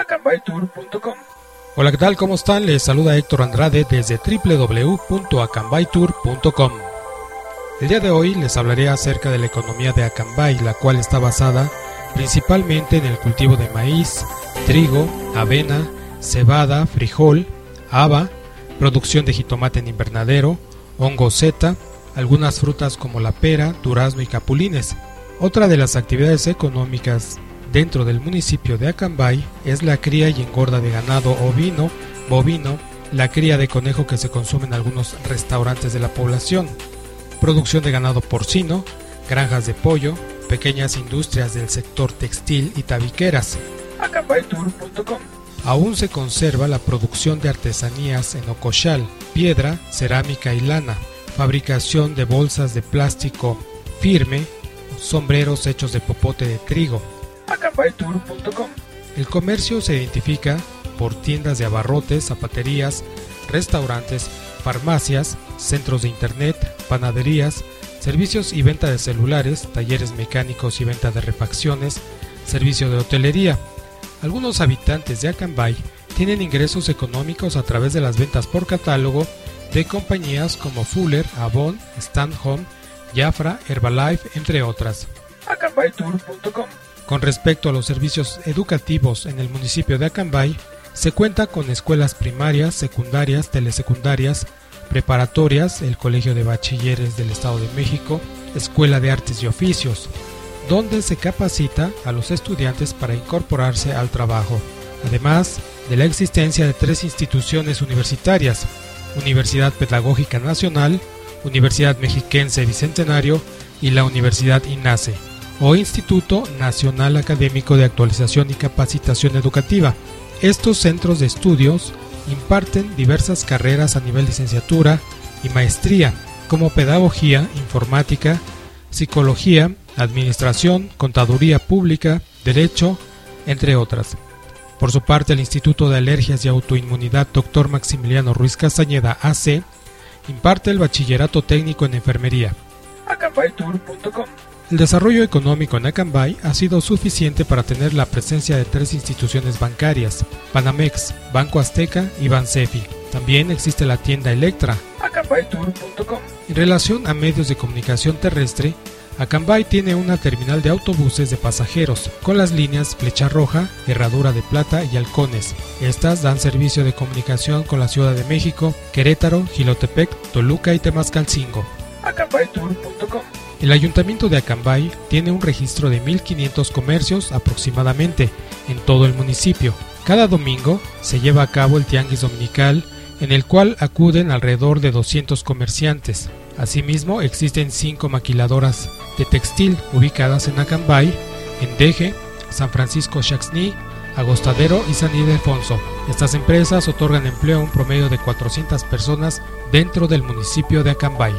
acambaytour.com. Hola, ¿qué tal? ¿Cómo están? Les saluda Héctor Andrade desde www.acambaytour.com. El día de hoy les hablaré acerca de la economía de Acambay, la cual está basada principalmente en el cultivo de maíz, trigo, avena, cebada, frijol, haba, producción de jitomate en invernadero, hongo zeta, algunas frutas como la pera, durazno y capulines. Otra de las actividades económicas dentro del municipio de Acambay es la cría y engorda de ganado ovino, bovino, la cría de conejo que se consume en algunos restaurantes de la población, producción de ganado porcino, granjas de pollo, pequeñas industrias del sector textil y tabiqueras. acambaytour.com. Aún se conserva la producción de artesanías en ocochal, piedra, cerámica y lana, fabricación de bolsas de plástico firme, sombreros hechos de popote de trigo. El comercio se identifica por tiendas de abarrotes, zapaterías, restaurantes, farmacias, centros de internet, panaderías, servicios y venta de celulares, talleres mecánicos y venta de refacciones, servicio de hotelería. Algunos habitantes de Acambay tienen ingresos económicos a través de las ventas por catálogo de compañías como Fuller, Avon, Stand Home, Jafra, Herbalife, entre otras. acambaytour.com. Con respecto a los servicios educativos en el municipio de Acambay, se cuenta con escuelas primarias, secundarias, telesecundarias, preparatorias, el Colegio de Bachilleres del Estado de México, Escuela de Artes y Oficios, donde se capacita a los estudiantes para incorporarse al trabajo, además de la existencia de tres instituciones universitarias, Universidad Pedagógica Nacional, Universidad Mexiquense Bicentenario y la Universidad INACE, o Instituto Nacional Académico de Actualización y Capacitación Educativa. Estos centros de estudios imparten diversas carreras a nivel licenciatura y maestría, como pedagogía, informática, psicología, administración, contaduría pública, derecho, entre otras. Por su parte, el Instituto de Alergias y Autoinmunidad Dr. Maximiliano Ruiz Castañeda AC imparte el bachillerato técnico en enfermería. El desarrollo económico en Acambay ha sido suficiente para tener la presencia de tres instituciones bancarias, Banamex, Banco Azteca y Bansefi. También existe la tienda Electra. acambaytour.com. En relación a medios de comunicación terrestre, Acambay tiene una terminal de autobuses de pasajeros con las líneas Flecha Roja, Herradura de Plata y Halcones. Estas dan servicio de comunicación con la Ciudad de México, Querétaro, Gilotepec, Toluca y Temascalcingo. acambaytour.com. El ayuntamiento de Acambay tiene un registro de 1.500 comercios aproximadamente en todo el municipio. Cada domingo se lleva a cabo el Tianguis Dominical, en el cual acuden alrededor de 200 comerciantes. Asimismo, existen cinco maquiladoras de textil ubicadas en Acambay, en Deje, San Francisco Chaxní, Agostadero y San Ildefonso. Estas empresas otorgan empleo a un promedio de 400 personas dentro del municipio de Acambay.